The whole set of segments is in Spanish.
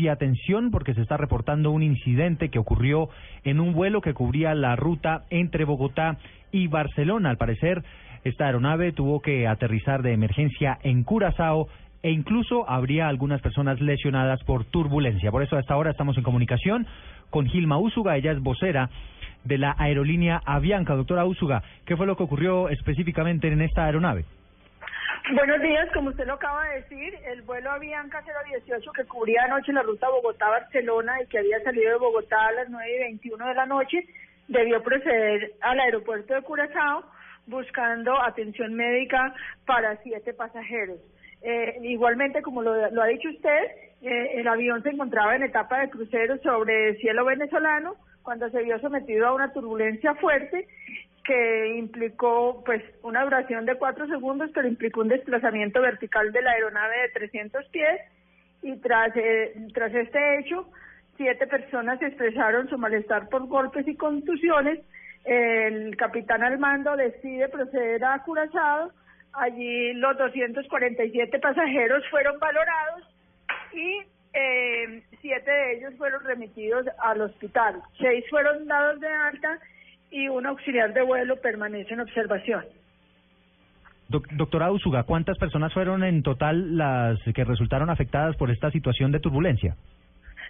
Sí, atención porque se está reportando un incidente que ocurrió en un vuelo que cubría la ruta entre Bogotá y Barcelona. Al parecer, esta aeronave tuvo que aterrizar de emergencia en Curazao e incluso habría algunas personas lesionadas por turbulencia. Por eso hasta ahora estamos en comunicación con Gilma Úsuga, ella es vocera de la aerolínea Avianca. Doctora Úsuga, ¿qué fue lo que ocurrió específicamente en esta aeronave? Buenos días, como usted lo acaba de decir, el vuelo Avianca 018 que cubría anoche la ruta Bogotá-Barcelona y que había salido de Bogotá a las 9 y 21 de la noche, debió proceder al aeropuerto de Curazao buscando atención médica para siete pasajeros. Eh, igualmente, como lo, ha dicho usted, eh, el avión se encontraba en etapa de crucero sobre cielo venezolano cuando se vio sometido a una turbulencia fuerte que implicó pues una duración de cuatro segundos, pero implicó un desplazamiento vertical de la aeronave de 300 pies y tras, eh, tras este hecho, siete personas expresaron su malestar por golpes y contusiones. El capitán al mando decide proceder a Curazao. Allí los 247 pasajeros fueron valorados y eh, siete de ellos fueron remitidos al hospital. Seis fueron dados de alta y un auxiliar de vuelo permanece en observación. doctora Usuga, ¿cuántas personas fueron en total las que resultaron afectadas por esta situación de turbulencia?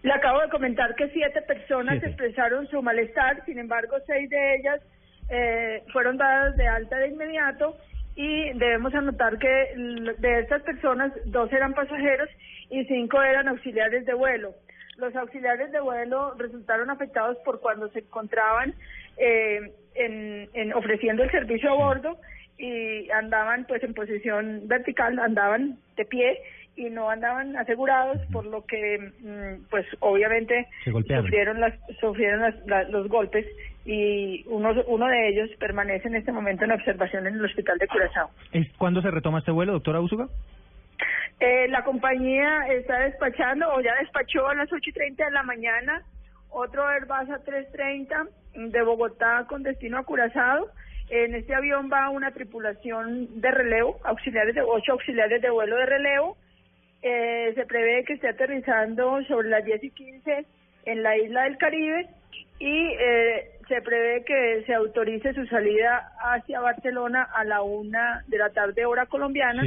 Le acabo de comentar que siete personas expresaron su malestar, sin embargo, seis de ellas eh, fueron dadas de alta de inmediato y debemos anotar que de estas personas, dos eran pasajeros y cinco eran auxiliares de vuelo. Los auxiliares de vuelo resultaron afectados por cuando se encontraban eh, en, ofreciendo el servicio a bordo y andaban pues en posición vertical, andaban de pie y no andaban asegurados, por lo que mm, pues obviamente sufrieron las sufrieron los golpes y uno uno de ellos permanece en este momento en observación en el hospital de Curazao. ¿Cuándo se retoma este vuelo, doctora Usuga? Eh, la compañía está despachando o ya despachó a las ocho y treinta de la mañana otro Airbus A330 de Bogotá con destino a Curazao. En este avión va una tripulación de relevo, auxiliares de ocho auxiliares de vuelo de relevo. Eh, se prevé que esté aterrizando sobre las 10 y 15 en la isla del Caribe y eh, se prevé que se autorice su salida hacia Barcelona a la una de la tarde hora colombiana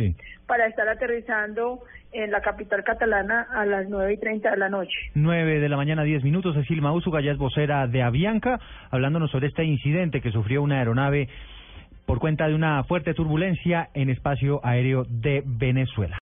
para estar aterrizando en la capital catalana a las nueve y treinta de la noche. Nueve de la mañana, diez minutos. Cecil Maúzuga ya es vocera de Avianca, hablándonos sobre este incidente que sufrió una aeronave por cuenta de una fuerte turbulencia en espacio aéreo de Venezuela.